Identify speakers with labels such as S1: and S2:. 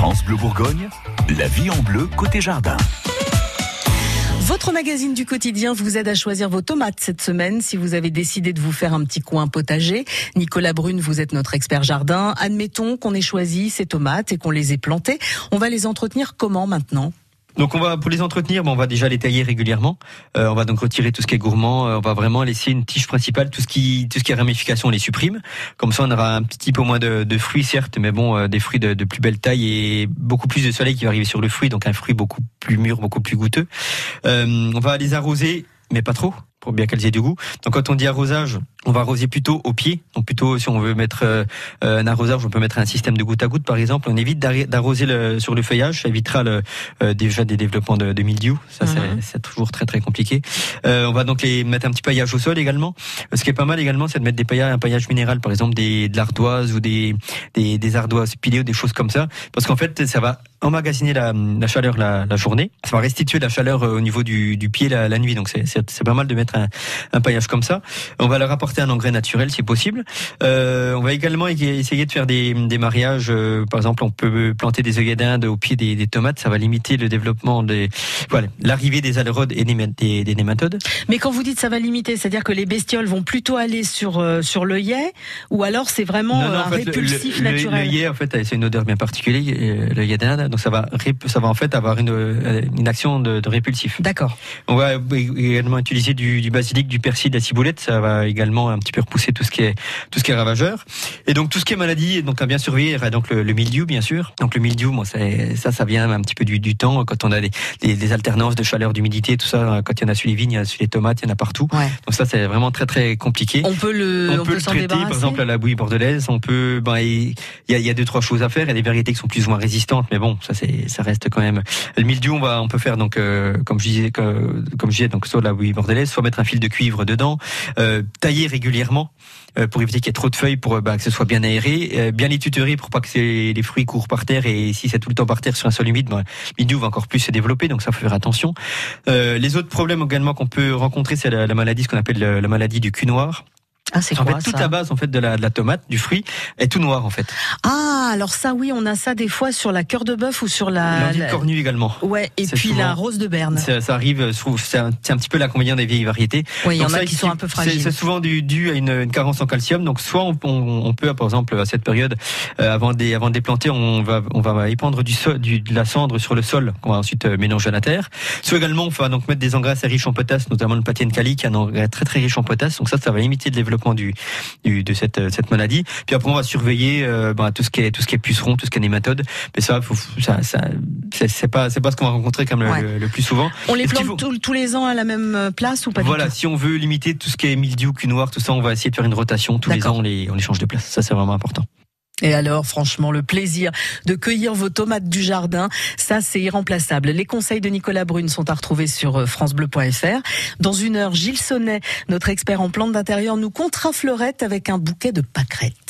S1: France Bleu Bourgogne, la vie en bleu côté jardin.
S2: Votre magazine du quotidien vous aide à choisir vos tomates cette semaine si vous avez décidé de vous faire un petit coin potager. Nicolas Brune, vous êtes notre expert jardin. Admettons qu'on ait choisi ces tomates et qu'on les ait plantées. On va les entretenir comment maintenant?
S3: Donc on va pour les entretenir, on va déjà les tailler régulièrement. Euh, on va donc retirer tout ce qui est gourmand. Euh, on va vraiment laisser une tige principale. Tout ce qui tout ce qui est ramification, on les supprime. Comme ça, on aura un petit peu moins de, de fruits certes, mais bon, euh, des fruits de, de, plus belle taille et beaucoup plus de soleil qui va arriver sur le fruit, donc un fruit beaucoup plus mûr, beaucoup plus goûteux. on va les arroser, mais pas trop pour bien qu'elles aient du goût. Donc quand on dit arrosage, on va arroser plutôt au pied. Donc plutôt si on veut mettre euh, un arrosage, on peut mettre un système de goutte à goutte par exemple. On évite d'arroser le, sur le feuillage, ça évitera le, euh, déjà des développements de, de mildiou. Ça mhm. c'est toujours très très compliqué. Euh, on va donc les mettre un petit paillage au sol également. Ce qui est pas mal également, c'est de mettre des paillages, un paillage minéral par exemple des de l'ardoise ou des, des, des ardoises pilées ou des choses comme ça, parce qu'en fait ça va emmagasiner la, la chaleur la, la, journée. Ça va restituer la chaleur au niveau du, du pied la, la nuit. Donc c'est pas mal de mettre un, un paillage comme ça. On va leur apporter un engrais naturel si possible. Euh, on va également essayer de faire des, des mariages. Euh, par exemple, on peut planter des œillets d'Inde au pied des, des, tomates. Ça va limiter le développement des, voilà, l'arrivée des alérodes et des, des, nématodes.
S2: Mais quand vous dites ça va limiter, c'est-à-dire que les bestioles vont plutôt aller sur euh, sur l'œillet, ou alors c'est vraiment un répulsif naturel.
S3: L'œillet, en fait, c'est une odeur bien particulière, l'œillet d'Inde. Donc ça va ça va en fait avoir une, une action de, de répulsif.
S2: D'accord.
S3: On va également utiliser du, du basilic, du persil, de la ciboulette, ça va également un petit peu repousser tout ce qui est tout ce qui est ravageur. Et donc tout ce qui est maladie, donc à bien surveiller, donc le, le mildiou bien sûr. Donc le mildiou, moi ça ça vient un petit peu du, du temps quand on a des, des, alternances de chaleur, d'humidité, tout ça. Quand il y en a sur les vignes, il y a sur les tomates, il y en a partout. Donc ça c'est vraiment très très compliqué.
S2: On peut le
S3: on, peut, le traiter par exemple à la bouillie bordelaise. On peut ben il y y a deux trois choses à faire. Il y a des variétés qui sont plus ou moins résistantes, mais bon ça c'est ça reste quand même. Le mildiou on va on peut faire donc euh, comme je disais comme, comme je disais donc soit la bouillie bordelaise, soit mettre un fil de cuivre dedans, euh, tailler régulièrement euh, pour éviter qu'il y ait trop de feuilles, pour bah, que ce soit bien aéré, euh, bien les tutorer pour pas que les fruits courent par terre et si c'est tout le temps par terre sur un sol humide, bah, va encore plus se développer, donc ça faut faire attention. les autres problèmes également qu'on peut rencontrer, c'est la, maladie, ce qu'on appelle la maladie du cul noir.
S2: Ah, c'est
S3: en
S2: fait,
S3: toute la base en fait de la, de la tomate, du fruit, est tout noir en fait.
S2: Ah, alors ça oui, on a ça des fois sur la cœur de bœuf ou sur la.
S3: La cornue également.
S2: Ouais, et puis la rose de Berne.
S3: Ça, ça arrive, c'est un, un, petit peu combinaison des vieilles variétés.
S2: Oui, il y en a qui sont un peu fragiles.
S3: C'est souvent dû, dû à une, une, carence en calcium. Donc soit on, on, on, peut, par exemple, à cette période, euh, avant des avant de les planter, on va on va épandre du, sol, du de la cendre sur le sol qu'on va ensuite euh, mélanger à la terre. Soit également, on va donc mettre des engrais assez riches en potasse, notamment le de cali qui est un engrais très très riche en potasse. Donc ça, ça va limiter le développement du de cette, euh, cette maladie. Puis après, on va surveiller euh, bah, tout ce qui est tout ce qui est puceron, tout ce qui est nématode. Mais ça, faut, ça, ça c'est pas c'est pas ce qu'on va rencontrer comme le, plus souvent.
S2: On les plante tous les ans à la même euh, place ou pas
S3: Voilà, si on veut limiter tout ce qui est mildiou, cul noir, tout ça, on va essayer de faire une rotation tous les ans. On les on les change de place. Ça, c'est vraiment important.
S2: Et alors, franchement, le plaisir de cueillir vos tomates du jardin, ça, c'est irremplaçable. Les conseils de Nicolas Brune sont à retrouver sur euh, francebleu.fr. Dans une heure, Gilles Sonnet, notre expert en plantes d'intérieur, nous comptera fleurette avec un bouquet de pâquerettes.